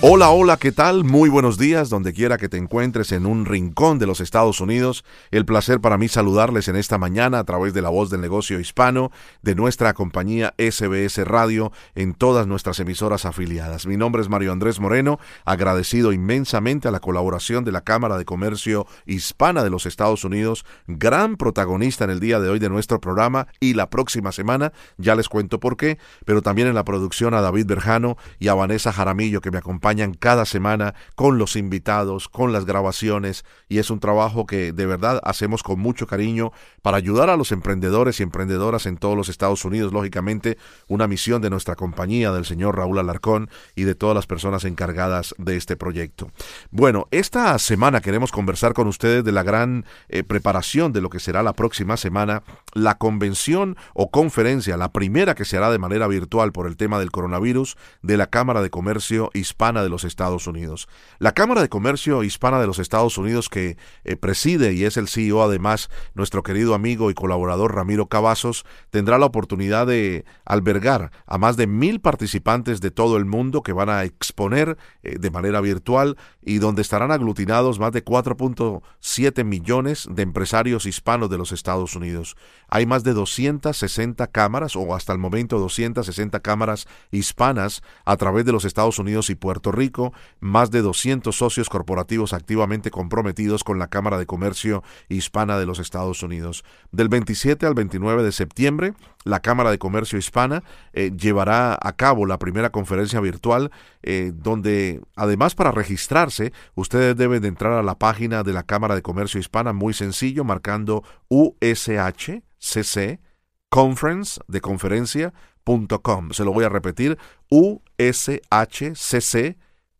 Hola, hola, ¿qué tal? Muy buenos días, donde quiera que te encuentres en un rincón de los Estados Unidos. El placer para mí saludarles en esta mañana a través de la voz del negocio hispano de nuestra compañía SBS Radio en todas nuestras emisoras afiliadas. Mi nombre es Mario Andrés Moreno, agradecido inmensamente a la colaboración de la Cámara de Comercio Hispana de los Estados Unidos, gran protagonista en el día de hoy de nuestro programa y la próxima semana, ya les cuento por qué, pero también en la producción a David Berjano y a Vanessa Jaramillo que me acompañan cada semana con los invitados, con las grabaciones y es un trabajo que de verdad hacemos con mucho cariño para ayudar a los emprendedores y emprendedoras en todos los Estados Unidos, lógicamente una misión de nuestra compañía, del señor Raúl Alarcón y de todas las personas encargadas de este proyecto. Bueno, esta semana queremos conversar con ustedes de la gran eh, preparación de lo que será la próxima semana, la convención o conferencia, la primera que se hará de manera virtual por el tema del coronavirus de la Cámara de Comercio Hispana de los Estados Unidos. La Cámara de Comercio Hispana de los Estados Unidos que eh, preside y es el CEO además nuestro querido amigo y colaborador Ramiro Cavazos tendrá la oportunidad de albergar a más de mil participantes de todo el mundo que van a exponer eh, de manera virtual y donde estarán aglutinados más de 4.7 millones de empresarios hispanos de los Estados Unidos. Hay más de 260 cámaras o hasta el momento 260 cámaras hispanas a través de los Estados Unidos y Puerto Rico, más de 200 socios corporativos activamente comprometidos con la Cámara de Comercio Hispana de los Estados Unidos. Del 27 al 29 de septiembre, la Cámara de Comercio Hispana eh, llevará a cabo la primera conferencia virtual eh, donde además para registrarse ustedes deben de entrar a la página de la Cámara de Comercio Hispana muy sencillo marcando USHCC conference de Se lo voy a repetir, USHCC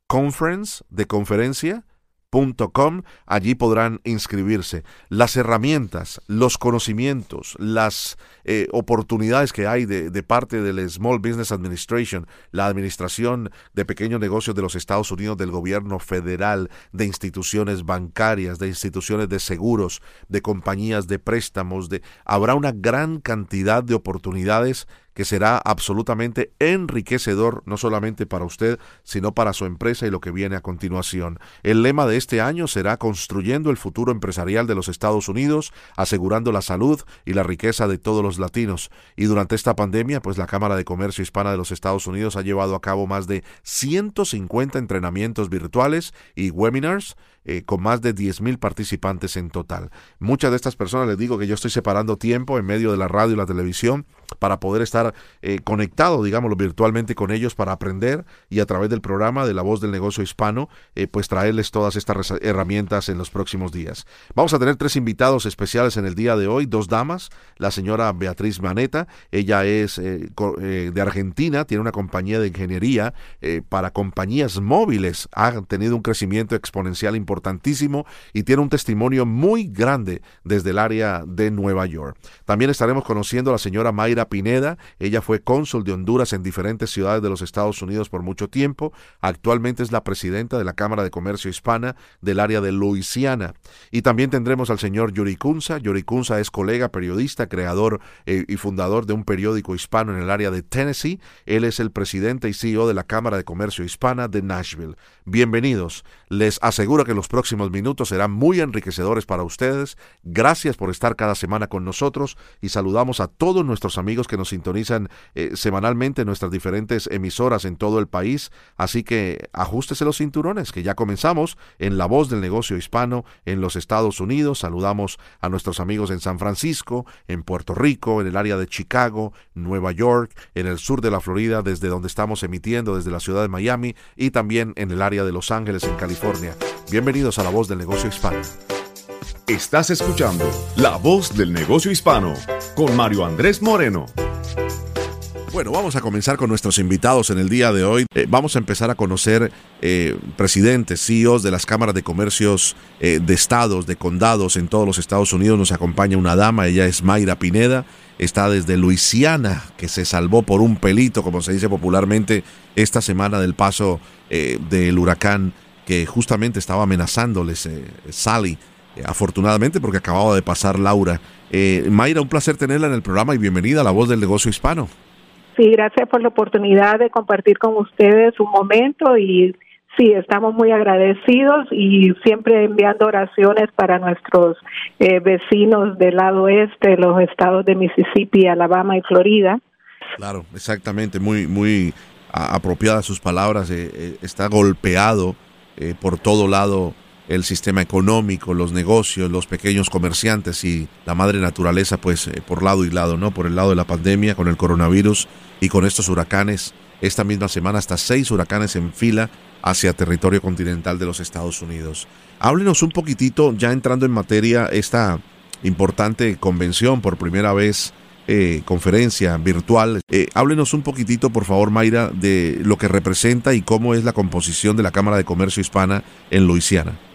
conference de conferencia Com, allí podrán inscribirse. Las herramientas, los conocimientos, las eh, oportunidades que hay de, de, parte del Small Business Administration, la Administración de Pequeños Negocios de los Estados Unidos, del gobierno federal, de instituciones bancarias, de instituciones de seguros, de compañías de préstamos, de, habrá una gran cantidad de oportunidades que será absolutamente enriquecedor no solamente para usted, sino para su empresa y lo que viene a continuación. El lema de este año será Construyendo el futuro empresarial de los Estados Unidos, asegurando la salud y la riqueza de todos los latinos. Y durante esta pandemia, pues la Cámara de Comercio Hispana de los Estados Unidos ha llevado a cabo más de 150 entrenamientos virtuales y webinars eh, con más de 10.000 participantes en total. Muchas de estas personas les digo que yo estoy separando tiempo en medio de la radio y la televisión para poder estar eh, conectado, digámoslo, virtualmente con ellos para aprender y a través del programa de la voz del negocio hispano, eh, pues traerles todas estas herramientas en los próximos días. Vamos a tener tres invitados especiales en el día de hoy, dos damas, la señora Beatriz Maneta, ella es de Argentina, tiene una compañía de ingeniería para compañías móviles, ha tenido un crecimiento exponencial importante importantísimo y tiene un testimonio muy grande desde el área de Nueva York. También estaremos conociendo a la señora Mayra Pineda. Ella fue cónsul de Honduras en diferentes ciudades de los Estados Unidos por mucho tiempo. Actualmente es la presidenta de la Cámara de Comercio Hispana del área de Luisiana. Y también tendremos al señor Yuri Kunza. Yuri Kunza es colega, periodista, creador eh, y fundador de un periódico hispano en el área de Tennessee. Él es el presidente y CEO de la Cámara de Comercio Hispana de Nashville. Bienvenidos. Les aseguro que los próximos minutos serán muy enriquecedores para ustedes. Gracias por estar cada semana con nosotros y saludamos a todos nuestros amigos que nos sintonizan eh, semanalmente en nuestras diferentes emisoras en todo el país. Así que ajustese los cinturones, que ya comenzamos en La Voz del Negocio Hispano en los Estados Unidos. Saludamos a nuestros amigos en San Francisco, en Puerto Rico, en el área de Chicago, Nueva York, en el sur de la Florida, desde donde estamos emitiendo, desde la ciudad de Miami y también en el área de Los Ángeles, en California. Bienvenidos a La Voz del Negocio Hispano. Estás escuchando La Voz del Negocio Hispano con Mario Andrés Moreno. Bueno, vamos a comenzar con nuestros invitados en el día de hoy. Eh, vamos a empezar a conocer eh, presidentes, CEOs de las cámaras de comercios eh, de estados, de condados en todos los Estados Unidos. Nos acompaña una dama, ella es Mayra Pineda, está desde Luisiana, que se salvó por un pelito, como se dice popularmente, esta semana del paso del huracán que justamente estaba amenazándoles Sally, afortunadamente porque acababa de pasar Laura. Mayra, un placer tenerla en el programa y bienvenida a La Voz del Negocio Hispano. Sí, gracias por la oportunidad de compartir con ustedes un momento y sí, estamos muy agradecidos y siempre enviando oraciones para nuestros eh, vecinos del lado oeste, los estados de Mississippi, Alabama y Florida. Claro, exactamente, muy, muy apropiadas sus palabras. Eh, eh, está golpeado por todo lado el sistema económico, los negocios, los pequeños comerciantes y la madre naturaleza, pues por lado y lado, ¿no? Por el lado de la pandemia, con el coronavirus y con estos huracanes. Esta misma semana hasta seis huracanes en fila hacia territorio continental de los Estados Unidos. Háblenos un poquitito, ya entrando en materia, esta importante convención por primera vez, eh, conferencia virtual. Eh, háblenos un poquitito, por favor, Mayra, de lo que representa y cómo es la composición de la Cámara de Comercio Hispana en Luisiana.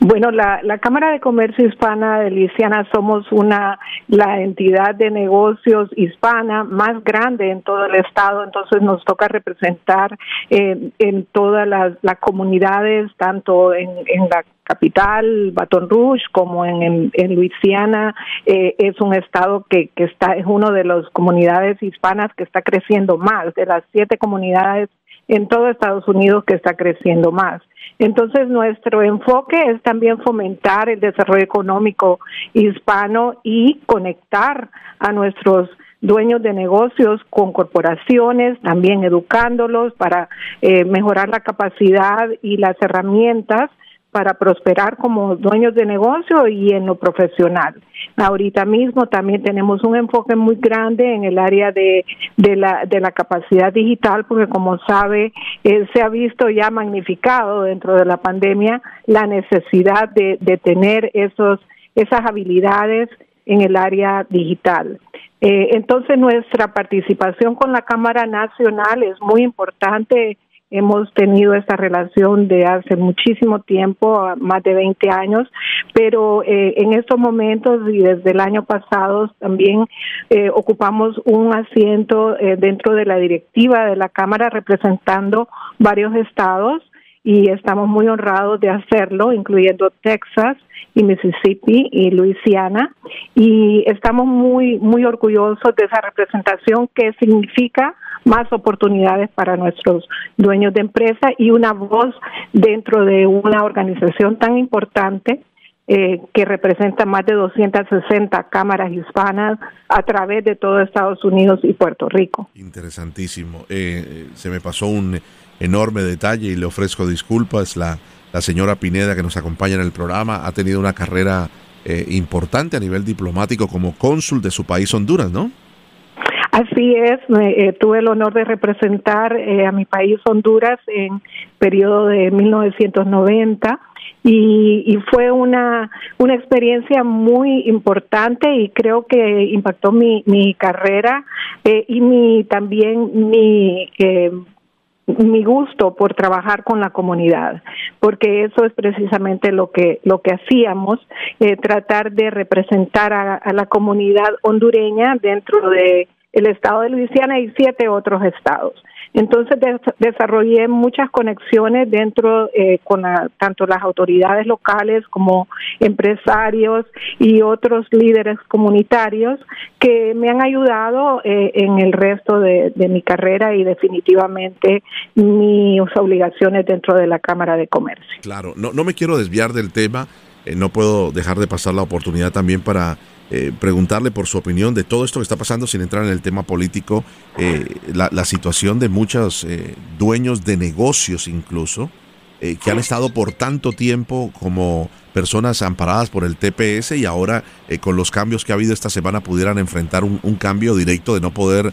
Bueno, la, la Cámara de Comercio Hispana de Luisiana somos una la entidad de negocios hispana más grande en todo el estado, entonces nos toca representar eh, en todas las, las, comunidades, tanto en, en la capital, Baton Rouge, como en, en, Luisiana, eh, es un estado que, que está, es uno de las comunidades hispanas que está creciendo más, de las siete comunidades en todo Estados Unidos que está creciendo más. Entonces, nuestro enfoque es también fomentar el desarrollo económico hispano y conectar a nuestros dueños de negocios con corporaciones, también educándolos para eh, mejorar la capacidad y las herramientas para prosperar como dueños de negocio y en lo profesional. Ahorita mismo también tenemos un enfoque muy grande en el área de, de, la, de la capacidad digital, porque como sabe, eh, se ha visto ya magnificado dentro de la pandemia la necesidad de, de tener esos, esas habilidades en el área digital. Eh, entonces, nuestra participación con la Cámara Nacional es muy importante Hemos tenido esta relación de hace muchísimo tiempo, más de 20 años, pero eh, en estos momentos y desde el año pasado también eh, ocupamos un asiento eh, dentro de la directiva de la Cámara representando varios estados y estamos muy honrados de hacerlo, incluyendo Texas y Mississippi y Luisiana y estamos muy muy orgullosos de esa representación que significa más oportunidades para nuestros dueños de empresa y una voz dentro de una organización tan importante eh, que representa más de 260 cámaras hispanas a través de todo Estados Unidos y Puerto Rico. Interesantísimo. Eh, se me pasó un enorme detalle y le ofrezco disculpas. La, la señora Pineda que nos acompaña en el programa ha tenido una carrera eh, importante a nivel diplomático como cónsul de su país Honduras, ¿no? Así es, eh, tuve el honor de representar eh, a mi país Honduras en periodo de 1990 y, y fue una, una experiencia muy importante y creo que impactó mi, mi carrera eh, y mi también mi mi gusto por trabajar con la comunidad, porque eso es precisamente lo que lo que hacíamos, tratar de representar a, la comunidad hondureña dentro de el estado de Luisiana y siete otros estados. Entonces desarrollé muchas conexiones dentro eh, con tanto las autoridades locales como empresarios y otros líderes comunitarios que me han ayudado eh, en el resto de, mi carrera y definitivamente mis obligaciones dentro de la Cámara de Comercio. Claro, no, no me quiero desviar del tema, eh, no puedo dejar de pasar la oportunidad también para eh, preguntarle por su opinión de todo esto que está pasando sin entrar en el tema político, eh, la, situación de muchos eh, dueños de negocios incluso, que han estado por tanto tiempo como personas amparadas por el TPS y ahora con los cambios que ha habido esta semana pudieran enfrentar un cambio directo de no poder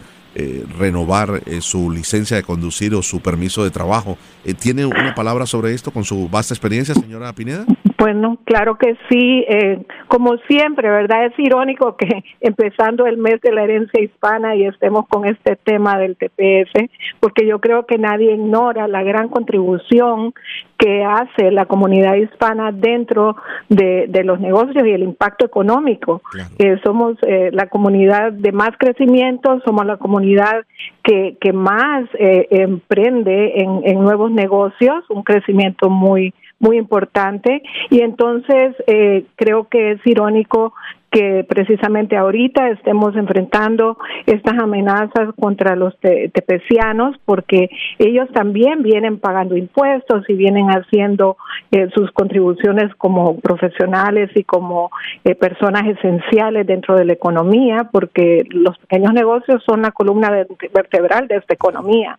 renovar su licencia de conducir o su permiso de trabajo. ¿Tiene una palabra sobre esto con su vasta experiencia, señora Pineda? Bueno, claro que sí. Eh, como siempre, ¿verdad? Es irónico que empezando el mes de la herencia hispana y estemos con este tema del TPS, porque yo creo que nadie ignora la gran contribución que hace la comunidad hispana dentro de, los negocios y el impacto económico. Eh, somos eh, la comunidad de más crecimiento, somos la comunidad que, que más emprende en, en nuevos negocios, un crecimiento muy muy importante. Y entonces eh, creo que es irónico que precisamente ahorita estemos enfrentando estas amenazas contra los tepecianos porque ellos también vienen pagando impuestos y vienen haciendo eh, sus contribuciones como profesionales y como eh, personas esenciales dentro de la economía porque los pequeños negocios son la columna vertebral de esta economía.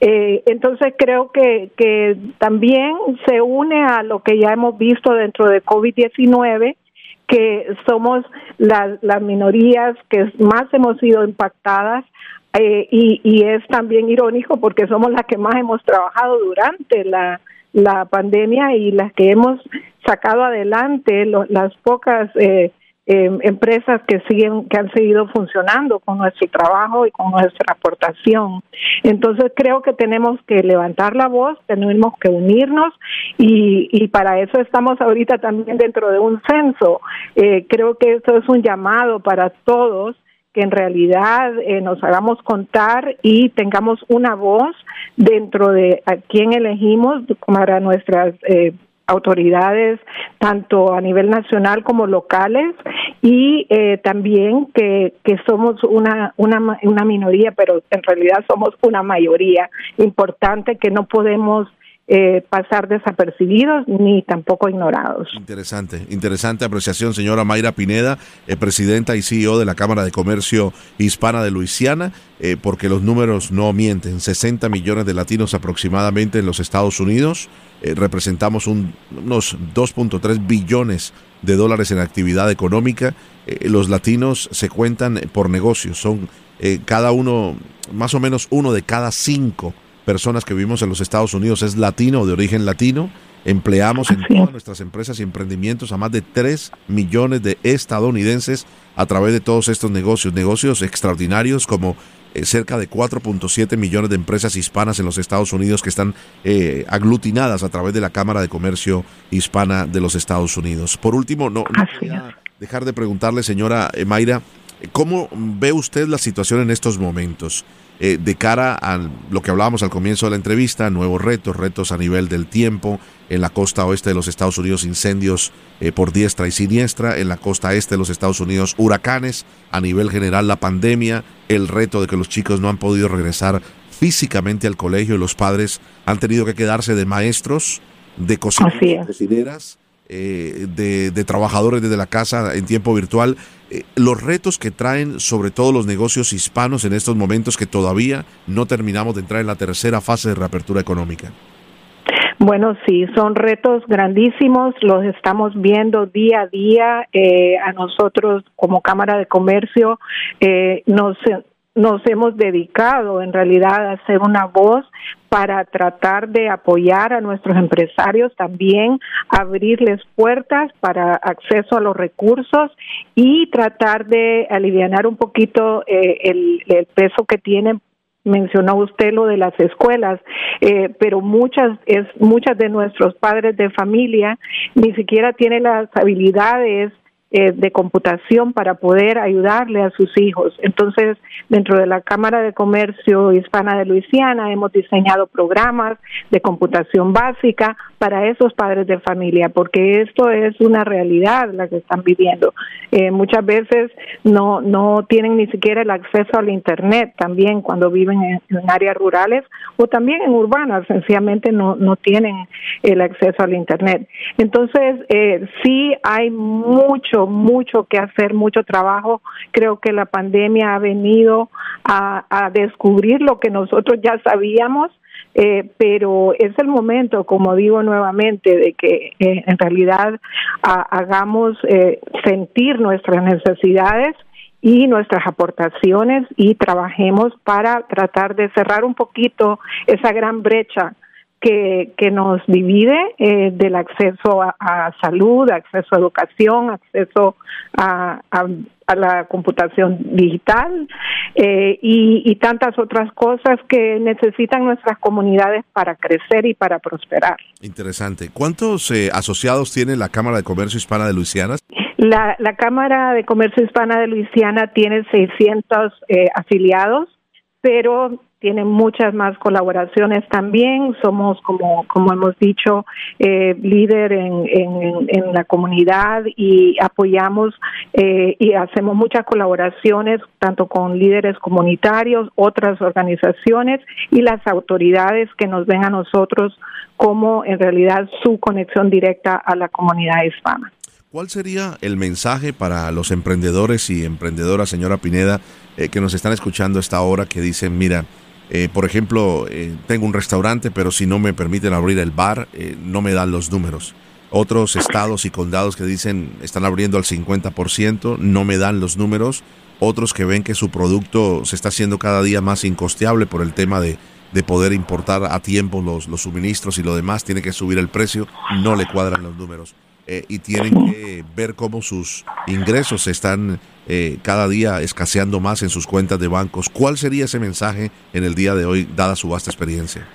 Eh, entonces creo que, que también se une a lo que ya hemos visto dentro de COVID-19 que somos las, las minorías que más hemos sido impactadas eh, y, y es también irónico porque somos las que más hemos trabajado durante la, la pandemia y las que hemos sacado adelante las pocas eh, eh, empresas que siguen que han seguido funcionando con nuestro trabajo y con nuestra aportación. Entonces creo que tenemos que levantar la voz tenemos que unirnos y, y para eso estamos ahorita también dentro de un censo. Eh, creo que esto es un llamado para todos que en realidad eh, nos hagamos contar y tengamos una voz dentro de a quién elegimos para nuestras eh, autoridades tanto a nivel nacional como locales y eh, también que, que somos una, una, una minoría, pero en realidad somos una mayoría importante que no podemos eh, pasar desapercibidos ni tampoco ignorados. Interesante, interesante apreciación, señora Mayra Pineda, eh, presidenta y CEO de la Cámara de Comercio Hispana de Luisiana, eh, porque los números no mienten. 60 millones de latinos aproximadamente en los Estados Unidos. Representamos unos 2.3 billones de dólares en actividad económica. los latinos se cuentan por negocios, son cada uno, más o menos uno de cada cinco personas que vivimos en los Estados Unidos es latino o de origen latino. Empleamos en todas nuestras empresas y emprendimientos a más de 3 millones de estadounidenses a través de todos estos negocios, negocios extraordinarios como eh, cerca de 4.7 millones de empresas hispanas en los Estados Unidos que están eh, aglutinadas a través de la Cámara de Comercio Hispana de los Estados Unidos. Por último, no, no dejar de preguntarle, señora Mayra, ¿cómo ve usted la situación en estos momentos? Eh, de cara a lo que hablábamos al comienzo de la entrevista, nuevos retos, retos a nivel del tiempo, en la costa oeste de los Estados Unidos incendios eh, por diestra y siniestra, en la costa este de los Estados Unidos huracanes, a nivel general la pandemia, el reto de que los chicos no han podido regresar físicamente al colegio y los padres han tenido que quedarse de maestros, de cocineras, cocineras eh, de, trabajadores desde la casa en tiempo virtual. Eh, los retos que traen sobre todo los negocios hispanos en estos momentos que todavía no terminamos de entrar en la tercera fase de reapertura económica. Bueno, sí, son retos grandísimos, los estamos viendo día a día. Eh, a nosotros como Cámara de Comercio eh, nos nos hemos dedicado en realidad a ser una voz para tratar de apoyar a nuestros empresarios, también abrirles puertas para acceso a los recursos y tratar de aliviar un poquito eh, el, peso que tienen. Mencionó usted lo de las escuelas, eh, pero muchas es muchas de nuestros padres de familia ni siquiera tienen las habilidades eh, de computación para poder ayudarle a sus hijos. Entonces, dentro de la Cámara de Comercio Hispana de Luisiana hemos diseñado programas de computación básica para esos padres de familia, porque esto es una realidad la que están viviendo. Eh, muchas veces no, no tienen ni siquiera el acceso al Internet también cuando viven en, áreas rurales o también en urbanas, sencillamente no, no tienen el acceso al Internet. Entonces, eh, sí hay mucho mucho, que hacer, mucho trabajo. Creo que la pandemia ha venido a, descubrir lo que nosotros ya sabíamos, eh, pero es el momento, como digo nuevamente, de que eh, en realidad hagamos eh, sentir nuestras necesidades y nuestras aportaciones y trabajemos para tratar de cerrar un poquito esa gran brecha que, que nos divide eh, del acceso a, salud, acceso a educación, acceso a, a, la computación digital eh, y, y, tantas otras cosas que necesitan nuestras comunidades para crecer y para prosperar. Interesante. ¿Cuántos eh, asociados tiene la Cámara de Comercio Hispana de Luisiana? La, la Cámara de Comercio Hispana de Luisiana tiene 600 afiliados, pero tienen muchas más colaboraciones también. Somos, como, como hemos dicho, eh, líder en, en, la comunidad y apoyamos eh, y hacemos muchas colaboraciones tanto con líderes comunitarios, otras organizaciones y las autoridades que nos ven a nosotros como en realidad su conexión directa a la comunidad hispana. ¿Cuál sería el mensaje para los emprendedores y emprendedoras, señora Pineda, eh, que nos están escuchando esta hora, que dicen, mira, eh, por ejemplo, eh, tengo un restaurante, pero si no me permiten abrir el bar, eh, no me dan los números. Otros estados y condados que dicen están abriendo al 50%, no me dan los números. Otros que ven que su producto se está haciendo cada día más incosteable por el tema de, de poder importar a tiempo los, los suministros y lo demás, tiene que subir el precio, no le cuadran los números. Eh, y tienen que ver cómo sus ingresos están eh, cada día escaseando más en sus cuentas de bancos. ¿Cuál sería ese mensaje en el día de hoy, dada su vasta experiencia?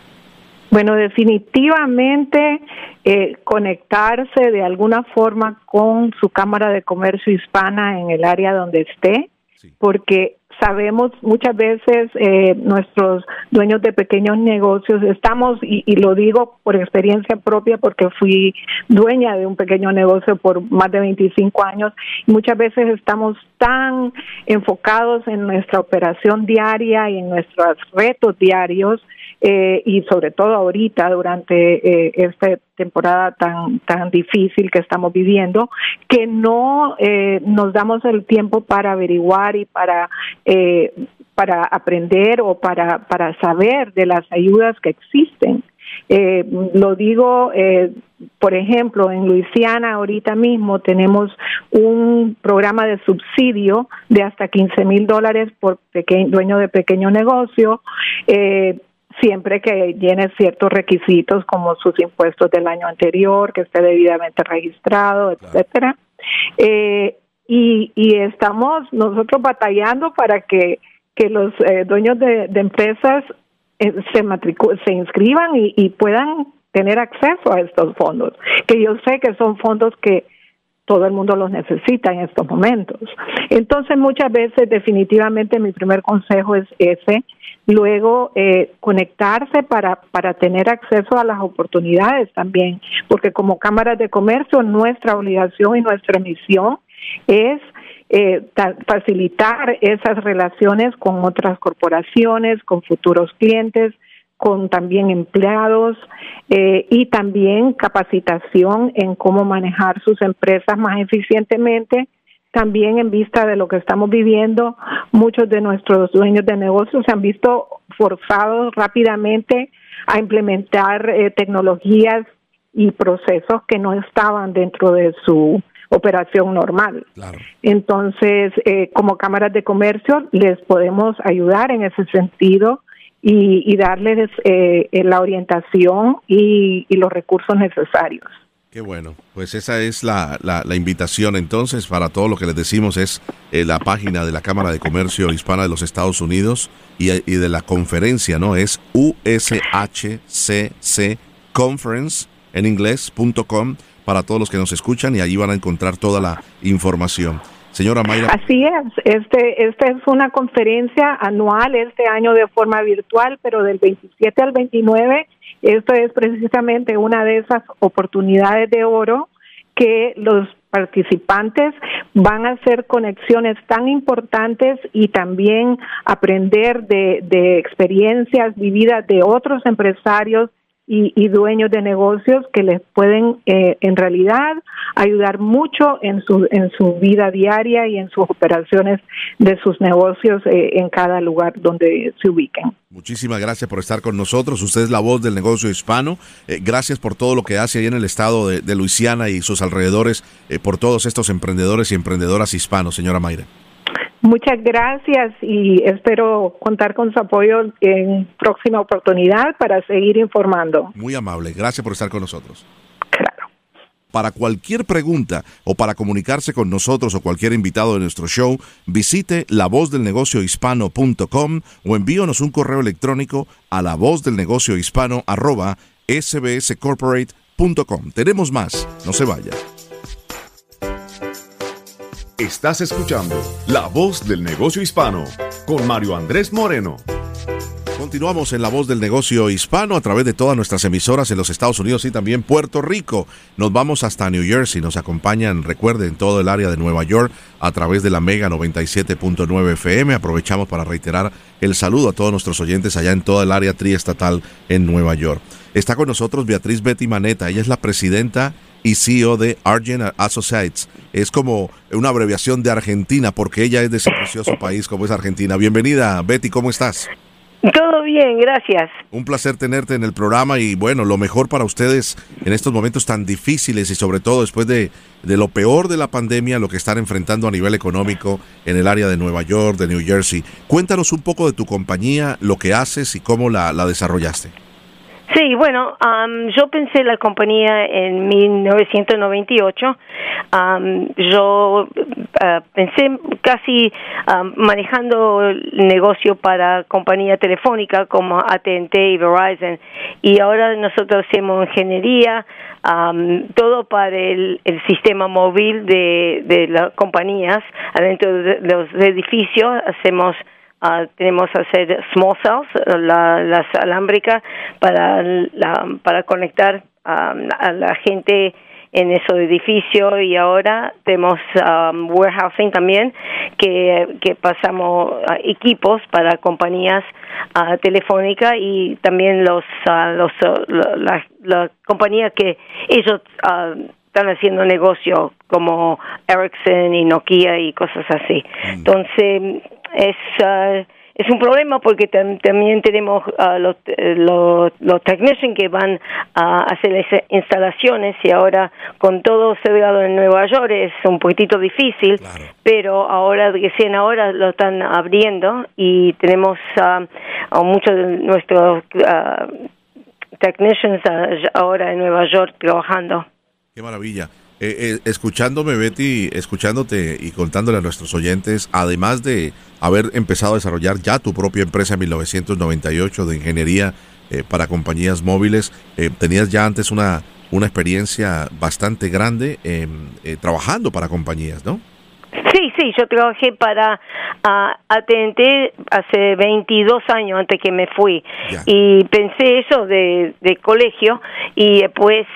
Bueno, definitivamente eh, conectarse de alguna forma con su Cámara de Comercio Hispana en el área donde esté, porque sabemos muchas veces eh, nuestros dueños de pequeños negocios estamos y, y, lo digo por experiencia propia porque fui dueña de un pequeño negocio por más de 25 años y muchas veces estamos tan enfocados en nuestra operación diaria y en nuestros retos diarios eh, y sobre todo ahorita durante eh, esta temporada tan tan difícil que estamos viviendo que no eh, nos damos el tiempo para averiguar y para eh, para aprender o para para saber de las ayudas que existen eh, lo digo, eh, por ejemplo, en Luisiana ahorita mismo tenemos un programa de subsidio de hasta 15 mil dólares por dueño de pequeño negocio. Eh, siempre que llene ciertos requisitos como sus impuestos del año anterior, que esté debidamente registrado, etcétera. Eh, y, y estamos nosotros batallando para que, que los eh, dueños de, de empresas eh, se, se inscriban y, y puedan tener acceso a estos fondos, que yo sé que son fondos que todo el mundo los necesita en estos momentos. Entonces, muchas veces, definitivamente, mi primer consejo es ese. Luego, eh, conectarse para, para tener acceso a las oportunidades también, porque como cámaras de comercio, nuestra obligación y nuestra misión es eh, facilitar esas relaciones con otras corporaciones, con futuros clientes, con también empleados eh, y también capacitación en cómo manejar sus empresas más eficientemente. También en vista de lo que estamos viviendo, muchos de nuestros dueños de negocios se han visto forzados rápidamente a implementar eh, tecnologías y procesos que no estaban dentro de su operación normal. Entonces, eh, como cámaras de comercio, les podemos ayudar en ese sentido y, darles eh, la orientación y, los recursos necesarios. Qué bueno, pues esa es la, la, invitación entonces para todo lo que les decimos es eh, la página de la Cámara de Comercio Hispana de los Estados Unidos y, de la conferencia, ¿no? Es ushcc conference en inglés.com para todos los que nos escuchan y allí van a encontrar toda la información. Señora Mayra. Así es, este, esta es una conferencia anual este año de forma virtual, pero del 27 al 29, esto es precisamente una de esas oportunidades de oro que los participantes van a hacer conexiones tan importantes y también aprender de, de experiencias vividas de otros empresarios y, dueños de negocios que les pueden eh, en realidad ayudar mucho en su en su vida diaria y en sus operaciones de sus negocios eh, en cada lugar donde se ubiquen. Muchísimas gracias por estar con nosotros. Usted es la voz del negocio hispano. Eh, gracias por todo lo que hace ahí en el estado de, de Luisiana y sus alrededores, por todos estos emprendedores y emprendedoras hispanos, señora Mayra. Muchas gracias y espero contar con su apoyo en próxima oportunidad para seguir informando. Muy amable, gracias por estar con nosotros. Claro. Para cualquier pregunta o para comunicarse con nosotros o cualquier invitado de nuestro show, visite lavozdelnegociohispano.com o envíonos un correo electrónico a lavozdelnegociohispano@sbscorporate.com. Tenemos más, no se vaya. Estás escuchando La Voz del Negocio Hispano con Mario Andrés Moreno. Continuamos en La Voz del Negocio Hispano a través de todas nuestras emisoras en los Estados Unidos y también Puerto Rico. Nos vamos hasta New Jersey, nos acompañan, recuerden, todo el área de Nueva York a través de la Mega 97.9 FM. Aprovechamos para reiterar el saludo a todos nuestros oyentes allá en toda el área triestatal en Nueva York. Está con nosotros Beatriz Betty Maneta, ella es la presidenta y CEO de Argent Associates. Es como una abreviación de Argentina, porque ella es de ese precioso país como es Argentina. Bienvenida, Betty, ¿cómo estás? Todo bien, gracias. Un placer tenerte en el programa y bueno, lo mejor para ustedes en estos momentos tan difíciles y sobre todo después de, de lo peor de la pandemia, lo que están enfrentando a nivel económico en el área de Nueva York, de New Jersey. Cuéntanos un poco de tu compañía, lo que haces y cómo la, la desarrollaste. Sí, bueno, yo pensé la compañía en 1998. yo eh, pensé casi manejando el negocio para compañía telefónica como AT&T y Verizon. Y ahora nosotros hacemos ingeniería, todo para el, el, sistema móvil de, de las compañías adentro de los edificios. Hacemos Uh, tenemos que hacer small cells, la, las alámbricas para, la, para conectar a la gente en esos edificios y ahora tenemos um, warehousing también que, que pasamos equipos para compañías uh, telefónicas y también los, uh, los las la compañías que ellos están haciendo negocio como Ericsson y Nokia y cosas así. Mm. Entonces es uh, es un problema porque también tenemos uh, los, los, los technicians que van a hacer las instalaciones y ahora con todo cerrado en Nueva York es un poquitito difícil, pero ahora recién ahora lo están abriendo y tenemos uh, muchos de nuestros uh, technicians ahora en Nueva York trabajando. Qué maravilla. Eh, eh, escuchándome, Betty, escuchándote y contándole a nuestros oyentes, además de haber empezado a desarrollar ya tu propia empresa en 1998 de ingeniería eh, para compañías móviles, tenías ya antes una, una experiencia bastante grande trabajando para compañías, ¿no? Sí, sí, yo trabajé para uh, AT&T hace 22 años antes que me fui y pensé eso de, de colegio y después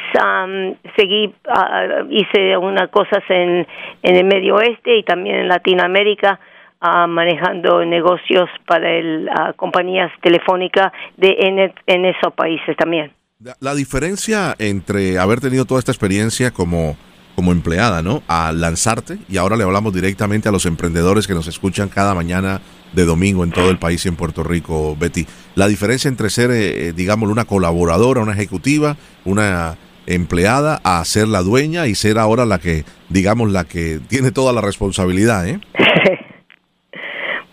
seguí, uh, hice unas cosas en, en el Medio Oeste y también en Latinoamérica. Uh, manejando negocios para el, compañías telefónicas de en, en esos países también. La diferencia entre haber tenido toda esta experiencia como como empleada, ¿no? A lanzarte y ahora le hablamos directamente a los emprendedores que nos escuchan cada mañana de domingo en todo el país y en Puerto Rico, Betty. La diferencia entre ser, eh, eh, digamos, una colaboradora, una ejecutiva, una empleada, a ser la dueña y ser ahora la que, digamos, la que tiene toda la responsabilidad, ¿eh?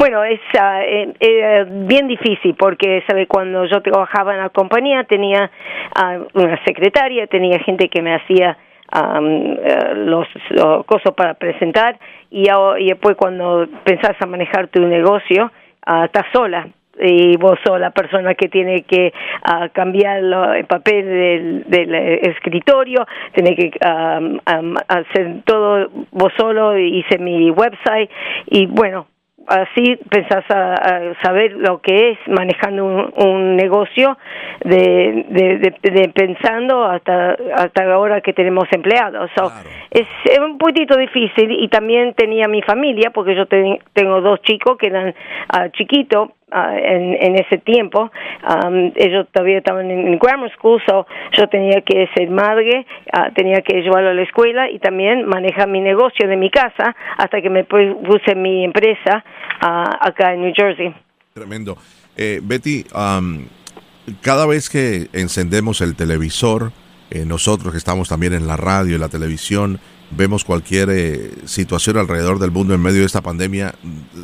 Bueno, es ah, eh, bien difícil porque, ¿sabe? Cuando yo trabajaba en la compañía tenía ah, una secretaria, tenía gente que me hacía eh, los, cosas para presentar y, y, después cuando pensás a manejar tu negocio, uh, estás sola y vos sos la persona que tiene que uh, cambiar el papel del, del escritorio, tiene que hacer todo vos solo, hice mi website y bueno, así pensás a, saber lo que es manejando un, negocio de, de, pensando hasta hasta ahora que tenemos empleados. Es, un poquito difícil y también tenía mi familia porque yo tengo dos chicos que eran uh, chiquitos Ah, en, en, ese tiempo. ellos todavía estaban en, grammar school, so yo tenía que ser madre, uh, tenía que llevarlo a la escuela y también manejar mi negocio de mi casa hasta que me puse mi empresa uh, acá en New Jersey. Tremendo. Eh, Betty, cada vez que encendemos el televisor, eh, nosotros que estamos también en la radio y la televisión, vemos cualquier eh, situación alrededor del mundo en medio de esta pandemia,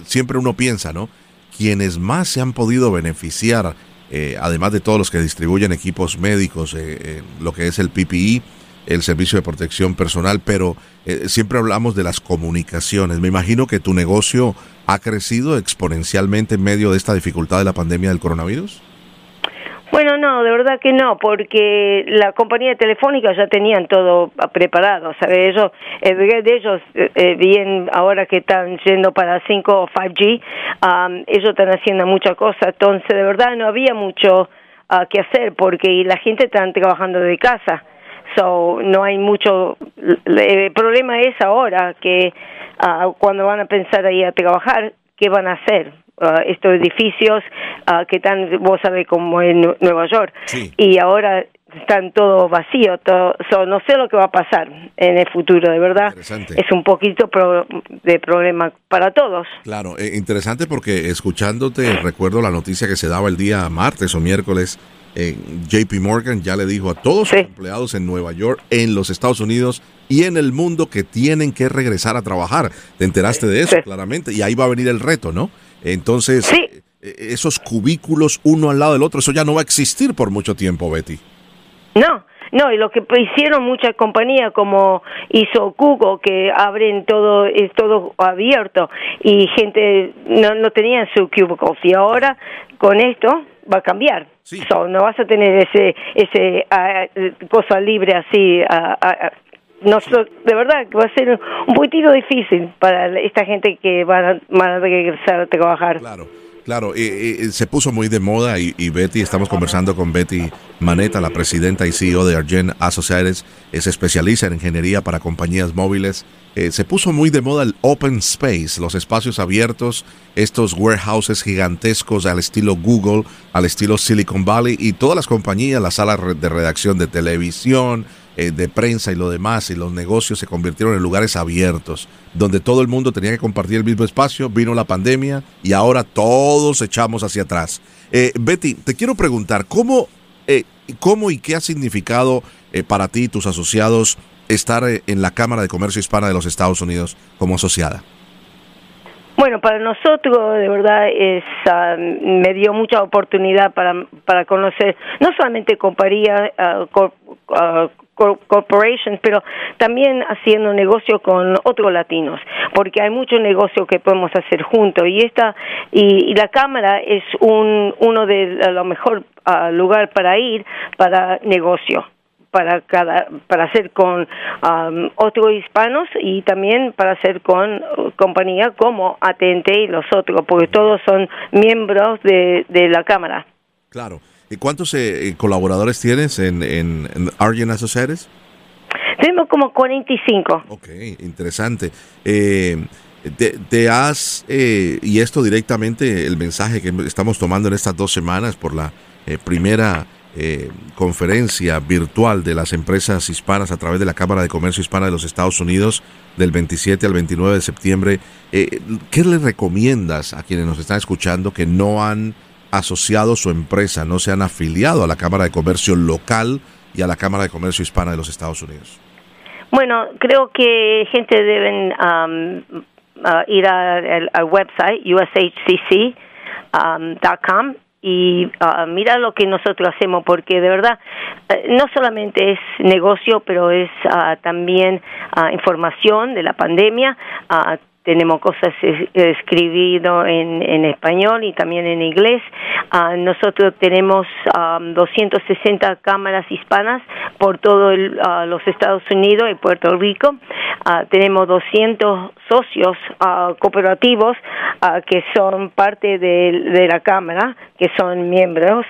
siempre uno piensa, ¿no? Quienes más se han podido beneficiar, eh, además de todos los que distribuyen equipos médicos, eh, lo que es el PPI, el servicio de protección personal, pero siempre hablamos de las comunicaciones. Me imagino que tu negocio ha crecido exponencialmente en medio de esta dificultad de la pandemia del coronavirus. Bueno, no, de verdad que no, porque la compañía telefónica ya tenían todo preparado, ¿sabes? Ellos, de ellos, eh, eh, bien ahora que están yendo para 5 o 5G, ellos están haciendo muchas cosas, entonces de verdad no había mucho uh, que hacer porque la gente está trabajando de casa, so no hay mucho, el problema es ahora que uh, cuando van a pensar ahí a trabajar, ¿qué van a hacer? Uh, estos edificios uh, que están, vos sabés, como en Nueva York. Y ahora están todo vacío, todo, no sé lo que va a pasar en el futuro, de verdad. Es un poquito de problema para todos. Claro, eh, interesante porque escuchándote recuerdo la noticia que se daba el día martes o miércoles. Eh, JP Morgan ya le dijo a todos sus empleados en Nueva York, en los Estados Unidos y en el mundo que tienen que regresar a trabajar. Te enteraste de eso, claramente, y ahí va a venir el reto, ¿no? Entonces, eh, esos cubículos uno al lado del otro, eso ya no va a existir por mucho tiempo, Betty. No, no, y lo que hicieron muchas compañías como hizo Google, que abren todo, es todo abierto y gente no, no tenía su cubículos y ahora con esto va a cambiar. no vas a tener ese ese ah, cosa libre así uh, de verdad que va a ser un poquito difícil para esta gente que van a, van a regresar a trabajar. Claro. Claro, se puso muy de moda y, Betty, estamos conversando con Betty Maneta, la presidenta y CEO de Argent Associates, es especialista en ingeniería para compañías móviles. Eh, se puso muy de moda el open space, los espacios abiertos, estos warehouses gigantescos al estilo Google, al estilo Silicon Valley y todas las compañías, las salas de redacción de televisión, eh, de prensa y lo demás, y los negocios se convirtieron en lugares abiertos, donde todo el mundo tenía que compartir el mismo espacio, vino la pandemia y ahora todos echamos hacia atrás. Eh, Betty, te quiero preguntar, ¿cómo, eh, ¿cómo y qué ha significado para ti y tus asociados estar en la Cámara de Comercio Hispana de los Estados Unidos como asociada? Bueno, para nosotros de verdad es ah, me dio mucha oportunidad para para conocer no solamente compañía uh, corporations, pero también haciendo negocio con otros latinos, porque hay mucho negocio que podemos hacer juntos. Y esta y, la cámara es un uno de los mejores uh, lugar para ir para negocio para cada para hacer con um, otros hispanos y también para hacer con compañías como Atente y los otros porque todos son miembros de, de la cámara. Claro ¿Y cuántos eh, colaboradores tienes en, en, en Associates? Tenemos como 45. Ok, interesante. Eh, te, has, eh, y esto directamente, el mensaje que estamos tomando en estas dos semanas por la primera conferencia virtual de las empresas hispanas a través de la Cámara de Comercio Hispana de los Estados Unidos del 27 al 29 de septiembre, ¿qué le recomiendas a quienes nos están escuchando que no han asociado su empresa, no se han afiliado a la Cámara de Comercio local y a la Cámara de Comercio Hispana de los Estados Unidos? Bueno, creo que gente deben um, uh, ir al website ushcc.com um, y uh, mira lo que nosotros hacemos porque de verdad uh, no solamente es negocio pero es también información de la pandemia tenemos cosas escribido en, en español y también en inglés. Uh, nosotros tenemos um, 260 cámaras hispanas por todos uh, los Estados Unidos y Puerto Rico. Tenemos 200 socios cooperativos que son parte de la cámara, que son miembros.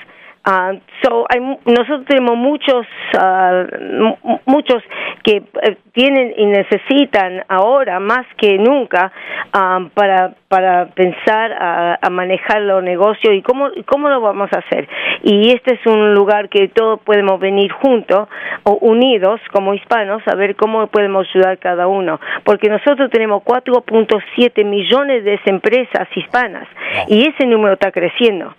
Uh, so hay, nosotros tenemos muchos uh, muchos que eh, tienen y necesitan ahora más que nunca um, para para pensar a, a, manejar los negocios y cómo cómo lo vamos a hacer. Y este es un lugar que todos podemos venir juntos o unidos como hispanos a ver cómo podemos ayudar cada uno. Porque nosotros tenemos 4.7 millones de empresas hispanas y ese número está creciendo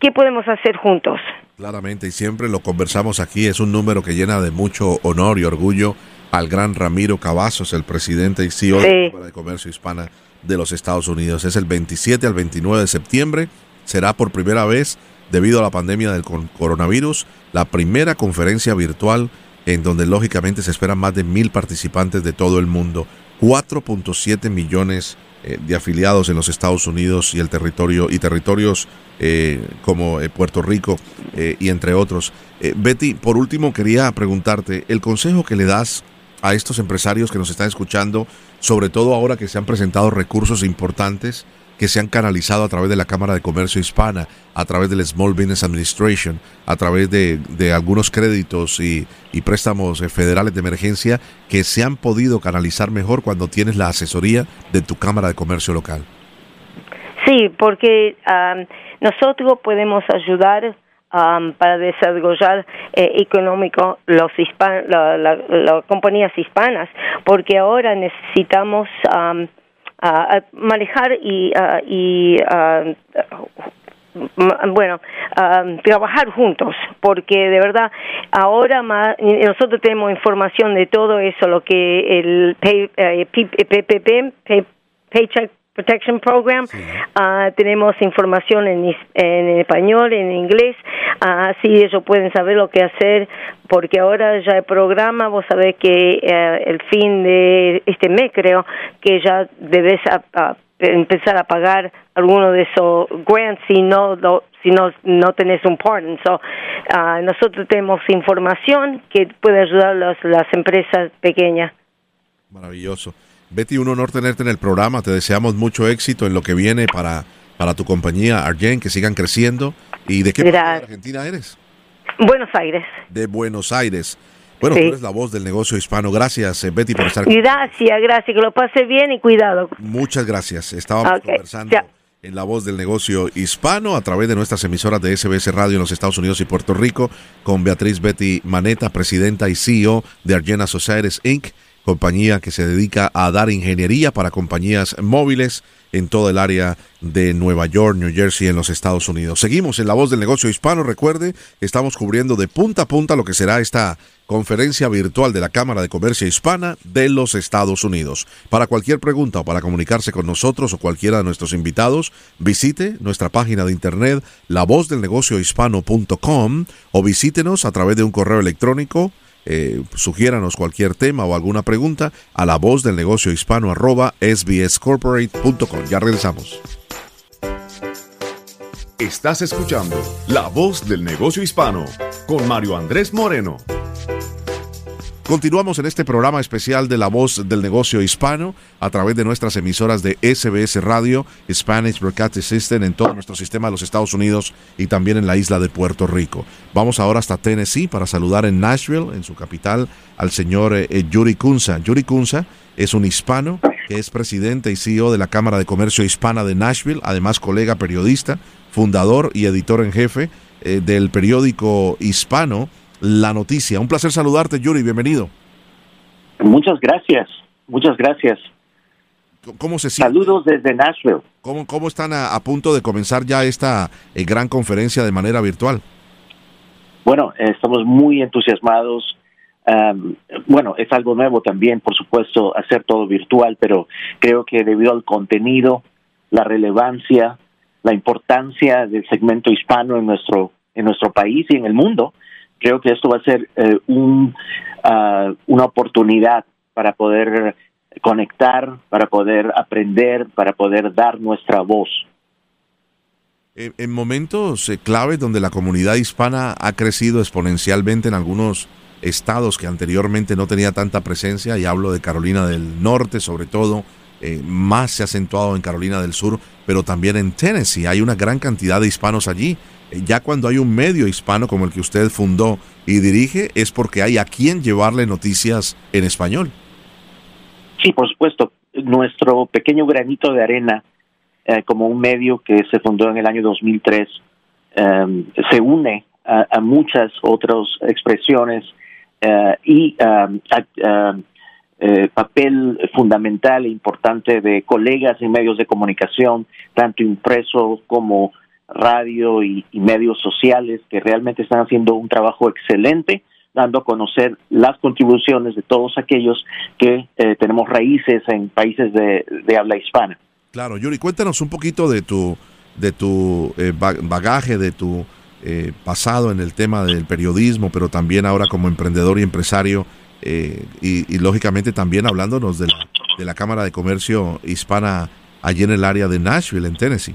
¿Qué podemos hacer juntos? Claramente, y siempre lo conversamos aquí, es un número que llena de mucho honor y orgullo al gran Ramiro Cavazos, el presidente y CEO de la Cámara de Comercio Hispana de los Estados Unidos. Es el 27 al 29 de septiembre. Será por primera vez, debido a la pandemia del coronavirus, la primera conferencia virtual en donde lógicamente se esperan más de mil participantes de todo el mundo. 4.7 millones eh, de afiliados en los Estados Unidos y el territorio y territorios eh, como eh, Puerto Rico y entre otros. Betty, por último quería preguntarte el consejo que le das a estos empresarios que nos están escuchando, sobre todo ahora que se han presentado recursos importantes que se han canalizado a través de la Cámara de Comercio Hispana, a través del Small Business Administration, a través de, algunos créditos y, préstamos eh, federales de emergencia que se han podido canalizar mejor cuando tienes la asesoría de tu Cámara de Comercio local. Sí, porque nosotros podemos ayudar para desarrollar eh, económico los las compañías hispanas, porque ahora necesitamos manejar y, y bueno, trabajar juntos, porque de verdad ahora más, nosotros tenemos información de todo eso, lo que el PPP, eh, Paycheck Protection Program. Ah, tenemos información en, en español, en inglés, uh, así ellos pueden saber lo que hacer, porque ahora ya el programa, vos sabés que eh, el fin de este mes creo que ya debes empezar a pagar alguno de esos grants si no si no no tenés un partner. So, ah, nosotros tenemos información que puede ayudar a las empresas pequeñas. Maravilloso. Betty, un honor tenerte en el programa. Te deseamos mucho éxito en lo que viene para, para tu compañía Argen, que sigan creciendo. ¿Y de qué parte de Argentina eres? Buenos Aires. De Buenos Aires. Bueno, tú eres la voz del negocio hispano. Gracias, eh, Betty, por estar aquí. Gracias, gracias. Que lo pase bien y cuidado. Muchas gracias. Estábamos conversando en la voz del negocio hispano a través de nuestras emisoras de SBS Radio en los Estados Unidos y Puerto Rico con Beatriz Betty Maneta, presidenta y CEO de Argena Societies Inc compañía que se dedica a dar ingeniería para compañías móviles en todo el área de Nueva York, New Jersey, en los Estados Unidos. Seguimos en La Voz del Negocio Hispano. Recuerde, estamos cubriendo de punta a punta lo que será esta conferencia virtual de la Cámara de Comercio Hispana de los Estados Unidos. Para cualquier pregunta o para comunicarse con nosotros o cualquiera de nuestros invitados, visite nuestra página de internet lavozdelnegociohispano.com o visítenos a través de un correo electrónico eh, sugiéranos cualquier tema o alguna pregunta a la voz del negocio hispano arroba sbscorporate.com. Ya regresamos. Estás escuchando La Voz del Negocio Hispano con Mario Andrés Moreno. Continuamos en este programa especial de La Voz del Negocio Hispano a través de nuestras emisoras de SBS Radio, Spanish Broadcasting System en todo nuestro sistema de los Estados Unidos y también en la isla de Puerto Rico. Vamos ahora hasta Tennessee para saludar en Nashville, en su capital, al señor eh, eh, Yuri Kunza. Yuri Kunza es un hispano que es presidente y CEO de la Cámara de Comercio Hispana de Nashville, además colega periodista, fundador y editor en jefe eh, del periódico hispano la noticia. Un placer saludarte, Yuri, bienvenido. Muchas gracias, muchas gracias. ¿Cómo se siente? Saludos desde Nashville. ¿Cómo, cómo están a, punto de comenzar ya esta eh, gran conferencia de manera virtual? Bueno, estamos muy entusiasmados. bueno, es algo nuevo también, por supuesto, hacer todo virtual, pero creo que debido al contenido, la relevancia, la importancia del segmento hispano en nuestro en nuestro país y en el mundo, creo que esto va a ser eh, un, ah, una oportunidad para poder conectar, para poder aprender, para poder dar nuestra voz. En, momentos eh, claves donde la comunidad hispana ha crecido exponencialmente en algunos estados que anteriormente no tenía tanta presencia, y hablo de Carolina del Norte sobre todo, eh, más se ha acentuado en Carolina del Sur, pero también en Tennessee. Hay una gran cantidad de hispanos allí ya cuando hay un medio hispano como el que usted fundó y dirige, es porque hay a quien llevarle noticias en español. Sí, por supuesto. Nuestro pequeño granito de arena, eh, como un medio que se fundó en el año 2003, em, se une a, muchas otras expresiones eh, y em, em, eh, papel fundamental e importante de colegas en medios de comunicación, tanto impresos como radio y, medios sociales que realmente están haciendo un trabajo excelente dando a conocer las contribuciones de todos aquellos que eh, tenemos raíces en países de, habla hispana. Claro, Yuri, cuéntanos un poquito de tu, de tu eh, bagaje, de tu eh, pasado en el tema del periodismo, pero también ahora como emprendedor y empresario, y, lógicamente también hablándonos de la, de la Cámara de Comercio Hispana allí en el área de Nashville, en Tennessee.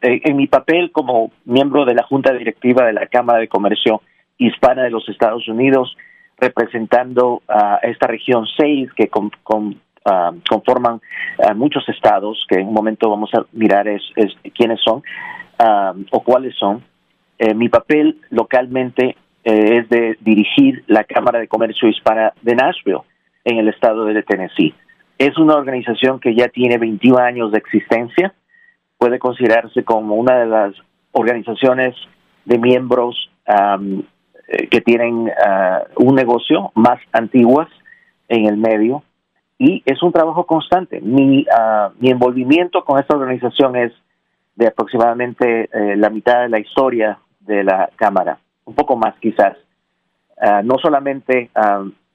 Supuesto, en mi papel como miembro de la Junta Directiva de la Cámara de Comercio hispana de los Estados Unidos, representando a esta región 6 que ah, conforman muchos estados, que en un momento vamos a mirar es, quiénes son ah, o cuáles son. Eh, mi papel localmente eh, es de dirigir la Cámara de Comercio Hispana de Nashville en el estado de Tennessee. Es una organización que ya tiene 21 años de existencia, puede considerarse como una de las organizaciones de miembros eh, que tienen ah, un negocio más antiguas en el medio y es un trabajo constante. Mi, uh, mi envolvimiento con esta organización es de aproximadamente eh, la mitad de la historia de la Cámara, un poco más quizás. Ah, no solamente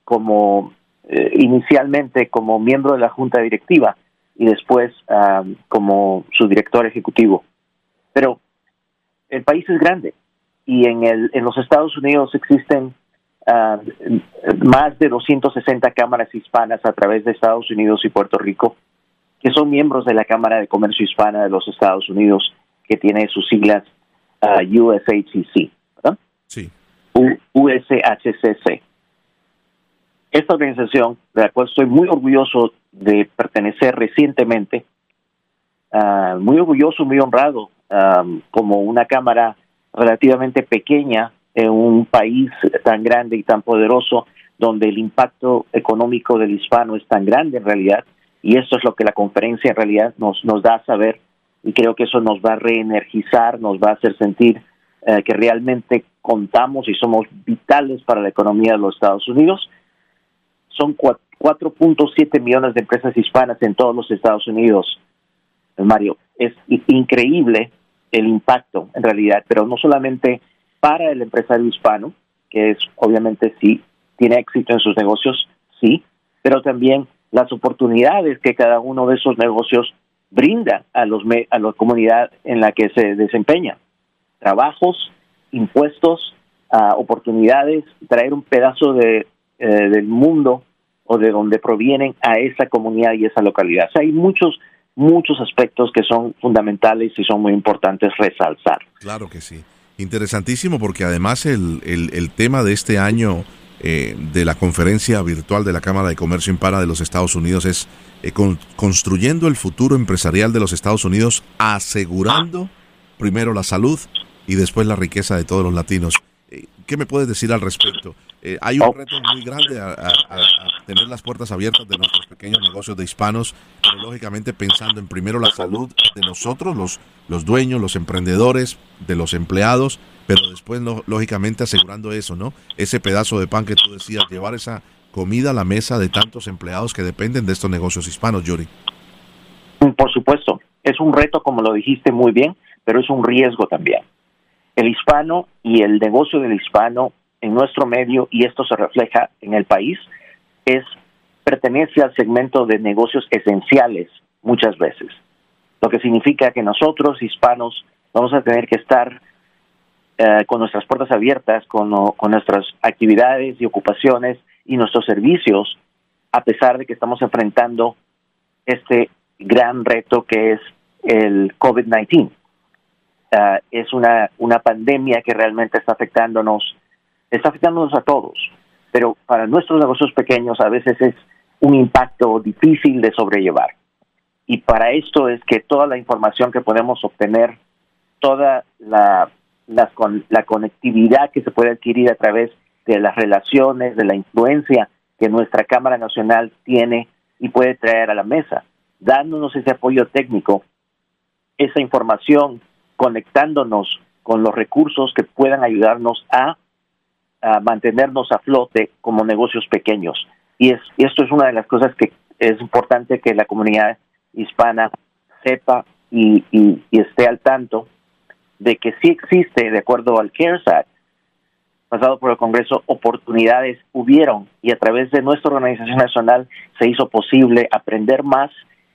como eh, inicialmente como miembro de la Junta Directiva y después como su director ejecutivo. Pero el país es grande y en, el, en los Estados Unidos existen ah, más de 260 cámaras hispanas a través de Estados Unidos y Puerto Rico, que son miembros de la Cámara de Comercio Hispana de los Estados Unidos, que tiene sus siglas uh, USHCC, ¿verdad? Sí. USHCC. Esta organización, de la cual estoy muy orgulloso de pertenecer recientemente, ah, muy orgulloso, muy honrado como una cámara relativamente pequeña en un país tan grande y tan poderoso donde el impacto económico del hispano es tan grande en realidad y eso es lo que la conferencia en realidad nos, nos da a saber y creo que eso nos va a reenergizar, nos va a hacer sentir eh, que realmente contamos y somos vitales para la economía de los Estados Unidos. Son 4.7 millones de empresas hispanas en todos los Estados Unidos, Mario. Es increíble el impacto en realidad, pero no solamente para el empresario hispano, que es obviamente sí, tiene éxito en sus negocios, sí, pero también las oportunidades que cada uno de esos negocios brinda a los a la comunidad en la que se desempeña. Trabajos, impuestos, uh, oportunidades, traer un pedazo de, eh, del mundo o de donde provienen a esa comunidad y esa localidad. O sea, hay muchos muchos aspectos que son fundamentales y son muy importantes resalzar. Claro que sí. Interesantísimo porque además el, el, tema de este año eh, de la conferencia virtual de la Cámara de Comercio Impara de los Estados Unidos es eh, construyendo el futuro empresarial de los Estados Unidos, asegurando primero la salud y después la riqueza de todos los latinos. Eh, ¿Qué me puedes decir al respecto? Eh, hay un reto muy grande a, tener las puertas abiertas de nuestros pequeños negocios de hispanos, pero lógicamente pensando en primero la salud de nosotros, los, los dueños, los emprendedores, de los empleados, pero después lógicamente asegurando eso, ¿no? Ese pedazo de pan que tú decías, llevar esa comida a la mesa de tantos empleados que dependen de estos negocios hispanos, Yuri. Por supuesto, es un reto, como lo dijiste muy bien, pero es un riesgo también. El hispano y el negocio del hispano en nuestro medio, y esto se refleja en el país, es pertenece al segmento de negocios esenciales muchas veces. Lo que significa que nosotros, hispanos, vamos a tener que estar eh, con nuestras puertas abiertas, con, con nuestras actividades y ocupaciones y nuestros servicios, a pesar de que estamos enfrentando este gran reto que es el COVID-19. Uh, es una, una pandemia que realmente está afectándonos está afectándonos a todos, pero para nuestros negocios pequeños a veces es un impacto difícil de sobrellevar. Y para esto es que toda la información que podemos obtener, toda la, la, la conectividad que se puede adquirir a través de las relaciones, de la influencia que nuestra Cámara Nacional tiene y puede traer a la mesa, dándonos ese apoyo técnico, esa información, conectándonos con los recursos que puedan ayudarnos a mantenernos a flote como negocios pequeños. Y, es, esto es una de las cosas que es importante que la comunidad hispana sepa y, esté al tanto de que sí existe, de acuerdo al CARES Act, pasado por el Congreso, oportunidades hubieron y a través de nuestra organización nacional se hizo posible aprender más,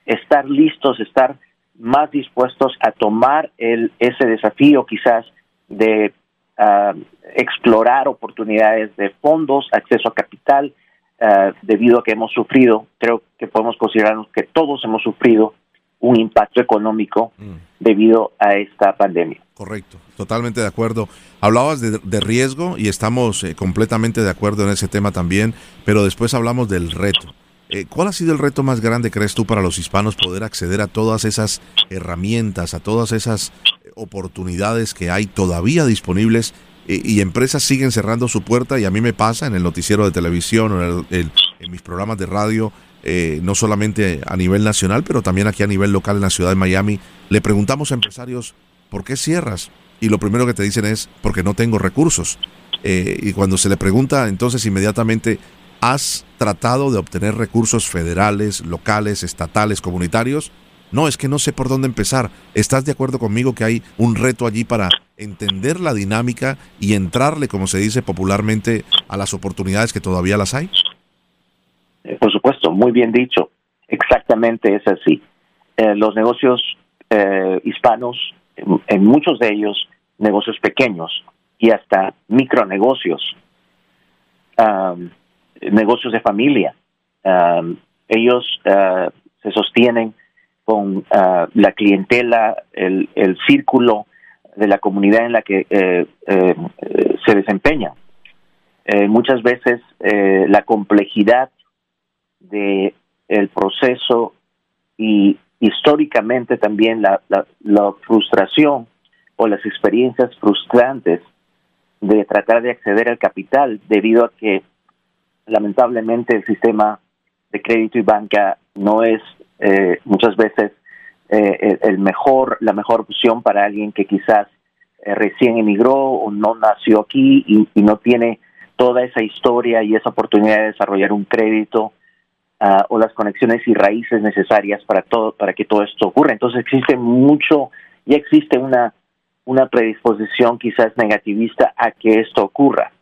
estar listos, estar más dispuestos a tomar el, ese desafío quizás de ah, explorar oportunidades de fondos, acceso a capital, ah, debido a que hemos sufrido, creo que podemos considerarnos que todos hemos sufrido un impacto económico mm. debido a esta pandemia. Correcto, totalmente de acuerdo. Hablabas de, riesgo y estamos eh, completamente de acuerdo en ese tema también, pero después hablamos del reto. Eh, ¿Cuál ha sido el reto más grande, crees tú, para los hispanos poder acceder a todas esas herramientas, a todas esas oportunidades que hay todavía disponibles y empresas siguen cerrando su puerta y a mí me pasa en el noticiero de televisión en, mis programas de radio, eh, no solamente a nivel nacional, pero también aquí a nivel local en la ciudad de Miami, le preguntamos a empresarios, ¿por qué cierras? Y lo primero que te dicen es, porque no tengo recursos. Eh, y cuando se le pregunta, entonces inmediatamente, ¿has tratado de obtener recursos federales, locales, estatales, comunitarios? No, es que no sé por dónde empezar. ¿Estás de acuerdo conmigo que hay un reto allí para entender la dinámica y entrarle, como se dice popularmente, a las oportunidades que todavía las hay? Eh, por supuesto, muy bien dicho. Exactamente es así. Eh, los negocios eh, hispanos, en, muchos de ellos, negocios pequeños y hasta micronegocios, negocios de familia, ellos se sostienen con la clientela, el, el círculo de la comunidad en la que eh, eh, se desempeña. Eh, muchas veces la complejidad de el proceso y históricamente también la, la, frustración o las experiencias frustrantes de tratar de acceder al capital debido a que lamentablemente el sistema de crédito y banca no es muchas veces eh, el mejor, la mejor opción para alguien que quizás eh, recién emigró o no nació aquí y, no tiene toda esa historia y esa oportunidad de desarrollar un crédito ah, o las conexiones y raíces necesarias para todo para que todo esto ocurra. Entonces existe mucho, ya existe una una predisposición quizás negativista a que esto ocurra.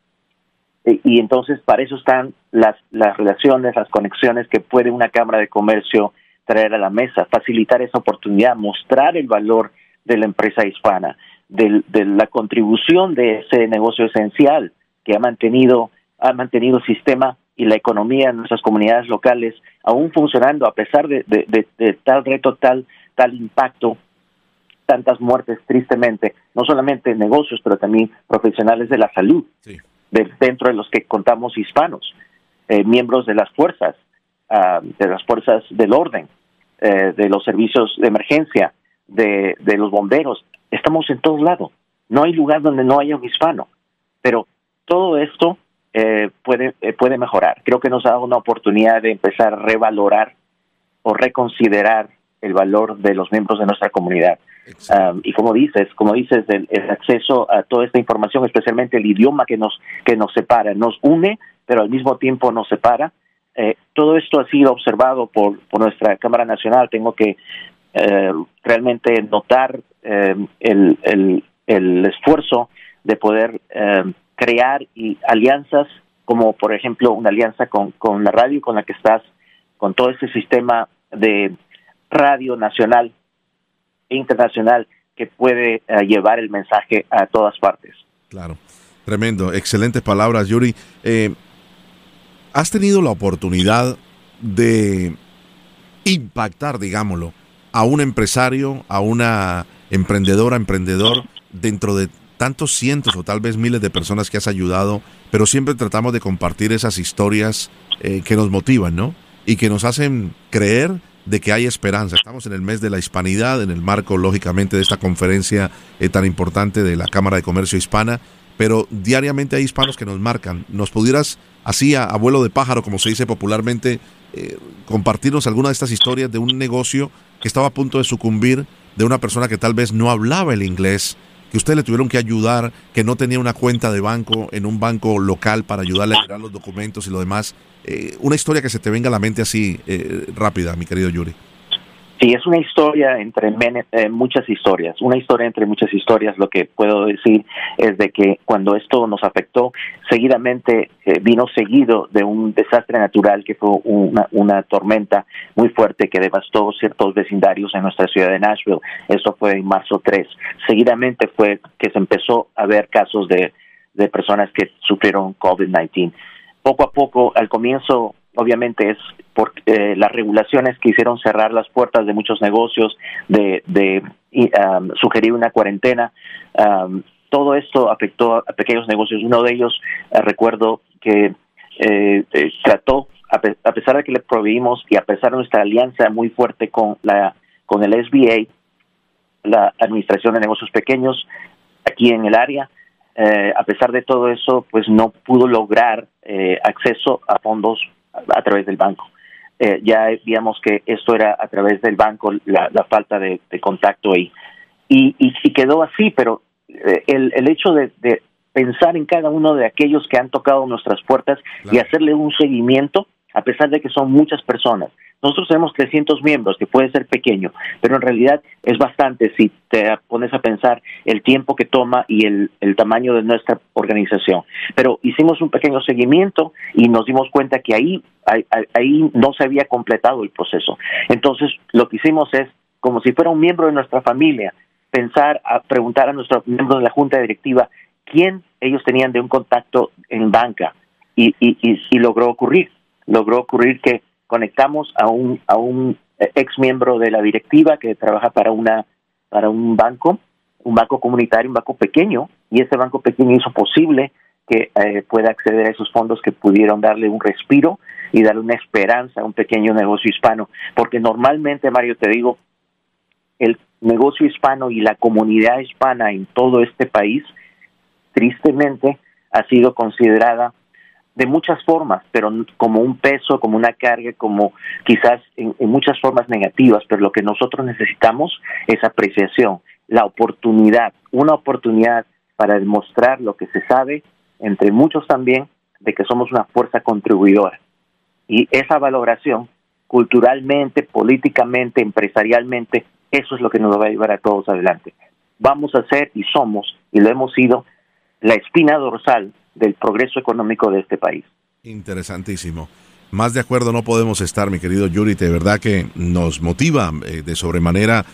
E, y entonces para eso están las, las relaciones, las conexiones que puede una Cámara de Comercio traer a la mesa, facilitar esa oportunidad, mostrar el valor de la empresa hispana, de, la contribución de ese negocio esencial que ha mantenido ha mantenido el sistema y la economía en nuestras comunidades locales aún funcionando a pesar de, tal reto, tal, tal impacto, tantas muertes tristemente, no solamente en negocios, pero también profesionales de la salud, dentro de los que contamos hispanos, eh, miembros de las fuerzas, ah, de las fuerzas del orden, eh, de los servicios de emergencia, de, de los bomberos. Estamos en todos lados. No hay lugar donde no haya un hispano. Pero todo esto eh, puede, eh, puede mejorar. Creo que nos da una oportunidad de empezar a revalorar o reconsiderar el valor de los miembros de nuestra comunidad. Um, y como dices, como dices, el, acceso a toda esta información, especialmente el idioma que nos que nos separa, nos une, pero al mismo tiempo nos separa. Eh, todo esto ha sido observado por, nuestra Cámara Nacional. Tengo que eh, realmente notar eh, el, el, esfuerzo de poder crear y alianzas, como por ejemplo una alianza con, con la radio con la que estás, con todo este sistema de radio nacional internacional que puede llevar el mensaje a todas partes. Claro, tremendo, excelentes palabras, Yuri. Eh, has tenido la oportunidad de impactar, digámoslo, a un empresario, a una emprendedora, emprendedor, dentro de tantos cientos o tal vez miles de personas que has ayudado, pero siempre tratamos de compartir esas historias eh, que nos motivan, ¿no? Y que nos hacen creer de que hay esperanza. Estamos en el mes de la hispanidad, en el marco, lógicamente, de esta conferencia eh, tan importante de la Cámara de Comercio Hispana, pero diariamente hay hispanos que nos marcan. ¿Nos pudieras así a abuelo de pájaro, como se dice popularmente, eh, compartirnos alguna de estas historias de un negocio que estaba a punto de sucumbir, de una persona que tal vez no hablaba el inglés, que ustedes le tuvieron que ayudar, que no tenía una cuenta de banco en un banco local para ayudarle a tirar los documentos y lo demás. Eh, una historia que se te venga a la mente así eh, rápida, mi querido Yuri. Sí, es una historia entre eh, muchas historias, una historia entre muchas historias. Lo que puedo decir es de que cuando esto nos afectó, seguidamente eh, vino seguido de un desastre natural que fue una, una, tormenta muy fuerte que devastó ciertos vecindarios en nuestra ciudad de Nashville. Eso fue en marzo 3. Seguidamente fue que se empezó a ver casos de, de personas que sufrieron COVID-19. Poco a poco, al comienzo obviamente es por eh, las regulaciones que hicieron cerrar las puertas de muchos negocios, de, de um, sugerir una cuarentena. Um, todo esto afectó a pequeños negocios. Uno de ellos, eh, recuerdo que eh, trató, a, pesar de que le proveímos y a pesar de nuestra alianza muy fuerte con, la, con el SBA, la Administración de Negocios Pequeños, aquí en el área, a pesar de todo eso, pues no pudo lograr acceso a fondos a través del banco. Eh, ya digamos que esto era a través del banco la, falta de, contacto ahí. Y, y, quedó así, pero eh, el, el hecho de, pensar en cada uno de aquellos que han tocado nuestras puertas y hacerle un seguimiento, a pesar de que son muchas personas, nosotros tenemos 300 miembros, que puede ser pequeño, pero en realidad es bastante si te pones a pensar el tiempo que toma y el, tamaño de nuestra organización. Pero hicimos un pequeño seguimiento y nos dimos cuenta que ahí, ahí, ahí no se había completado el proceso. Entonces, lo que hicimos es, como si fuera un miembro de nuestra familia, pensar, a preguntar a nuestros miembros de la junta directiva quién ellos tenían de un contacto en banca y, y, y logró ocurrir. Logró ocurrir que conectamos a un, a un ex miembro de la directiva que trabaja para, una, para un banco, un banco comunitario, un banco pequeño, y ese banco pequeño hizo posible que eh, pueda acceder a esos fondos que pudieron darle un respiro y darle una esperanza a un pequeño negocio hispano. Porque normalmente, Mario, te digo, el negocio hispano y la comunidad hispana en todo este país, tristemente, ha sido considerada de muchas formas, pero como un peso, como una carga, como quizás en, muchas formas negativas, pero lo que nosotros necesitamos es apreciación, la oportunidad, una oportunidad para demostrar lo que se sabe, entre muchos también, de que somos una fuerza contribuidora. Y esa valoración, culturalmente, políticamente, empresarialmente, eso es lo que nos va a llevar a todos adelante. Vamos a ser y somos, y lo hemos sido, la espina dorsal del progreso económico de este país. Interesantísimo. Más de acuerdo no podemos estar, mi querido Yuri. De verdad que nos motiva eh, de sobremanera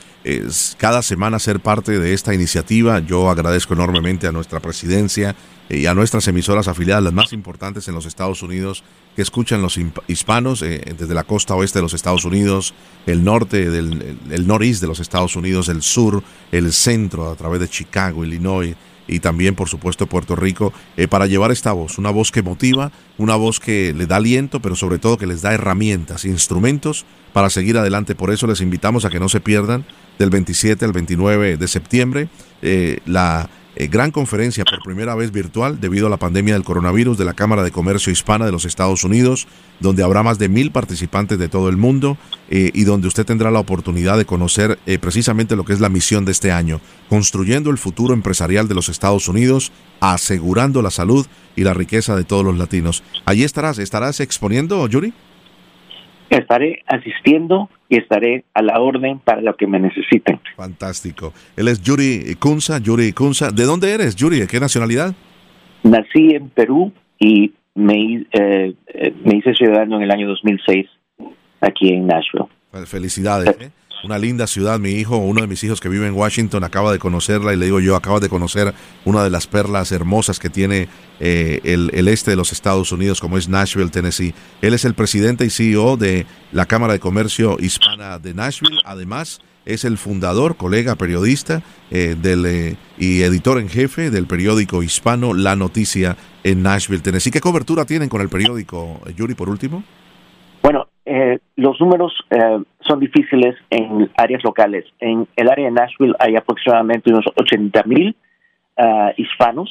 cada semana ser parte de esta iniciativa. Yo agradezco enormemente a nuestra presidencia y a nuestras emisoras afiliadas, las más importantes en los Estados Unidos, que escuchan los hispanos eh, desde la costa oeste de los Estados Unidos, el norte, del, el noreste de los Estados Unidos, el sur, el centro, a través de Chicago, Illinois y también, por supuesto, Puerto Rico, eh, para llevar esta voz, una voz que motiva, una voz que le da aliento, pero sobre todo que les da herramientas, instrumentos para seguir adelante. Por eso les invitamos a que no se pierdan del 27 al 29 de septiembre eh, la eh, gran conferencia por primera vez virtual debido a la pandemia del coronavirus de la Cámara de Comercio Hispana de los Estados Unidos, donde habrá más de mil participantes de todo el mundo eh, y donde usted tendrá la oportunidad de conocer eh, precisamente lo que es la misión de este año, construyendo el futuro empresarial de los Estados Unidos, asegurando la salud y la riqueza de todos los latinos. Allí estarás, estarás exponiendo, Yuri. Estaré asistiendo y estaré a la orden para lo que me necesiten. Fantástico. Él es Yuri Kunza, Yuri Kunza. ¿De dónde eres, Yuri? ¿De qué nacionalidad? Nací en Perú y me, eh, eh, me hice ciudadano en el año 2006 aquí en Nashville. Felicidades. ¿eh? Una linda ciudad. Mi hijo, uno de mis hijos que vive en Washington, acaba de conocerla y le digo yo, acaba de conocer una de las perlas hermosas que tiene eh, el, este de los Estados Unidos, como es Nashville, Tennessee. Él es el presidente y CEO de la Cámara de Comercio Hispana de Nashville. Además, es el fundador, colega, periodista eh, eh, y editor en jefe del periódico hispano La Noticia en Nashville, Tennessee. ¿Qué cobertura tienen con el periódico, Yuri, por último? Eh, los números eh, son difíciles en áreas locales. En el área de Nashville hay aproximadamente unos 80 mil uh, hispanos.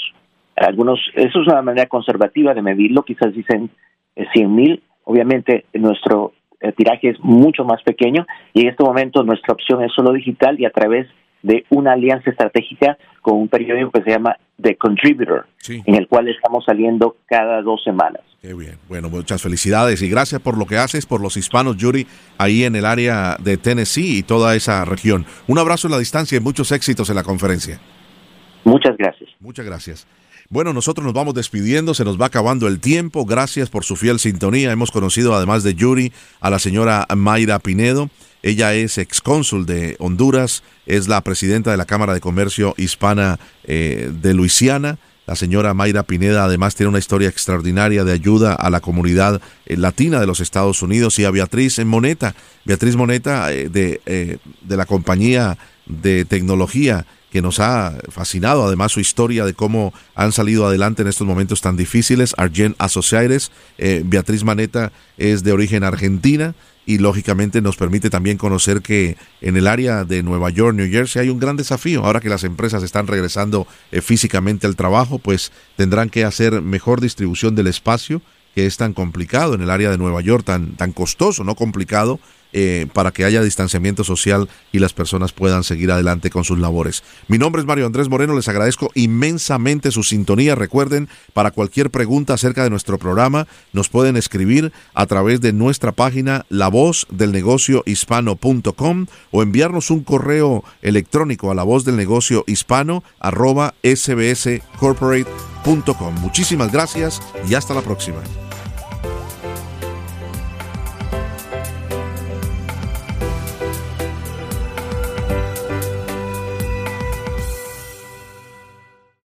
Algunos, eso es una manera conservativa de medirlo, quizás dicen 100 eh, mil. Obviamente nuestro tiraje es mucho más pequeño y en este momento nuestra opción es solo digital y a través de una alianza estratégica con un periódico que se llama The Contributor, en el cual estamos saliendo cada dos semanas. Qué bien. Bueno, muchas felicidades y gracias por lo que haces por los hispanos, Yuri, ahí en el área de Tennessee y toda esa región. Un abrazo en la distancia y muchos éxitos en la conferencia. Muchas gracias. Muchas gracias. Bueno, nosotros nos vamos despidiendo, se nos va acabando el tiempo. Gracias por su fiel sintonía. Hemos conocido, además de Yuri, a la señora Mayra Pinedo. Ella es excónsul de Honduras, es la presidenta de la Cámara de Comercio Hispana eh, de Luisiana. La señora Mayra Pineda además tiene una historia extraordinaria de ayuda a la comunidad eh, latina de los Estados Unidos y a Beatriz Moneta. Beatriz Moneta eh, de, de la compañía de tecnología que nos ha fascinado, además su historia de cómo han salido adelante en estos momentos tan difíciles. Argent Associates, Beatriz Maneta es de origen argentina, y lógicamente nos permite también conocer que en el área de Nueva York, New Jersey, hay un gran desafío. Ahora que las empresas están regresando eh, físicamente al trabajo, pues tendrán que hacer mejor distribución del espacio que es tan complicado en el área de Nueva York, tan, tan costoso, no complicado, eh, para que haya distanciamiento social y las personas puedan seguir adelante con sus labores. Mi nombre es Mario Andrés Moreno, les agradezco inmensamente su sintonía. Recuerden, para cualquier pregunta acerca de nuestro programa, nos pueden escribir a través de nuestra página la voz del negocio hispano.com o enviarnos un correo electrónico a la voz del negocio hispano. Muchísimas gracias y hasta la próxima.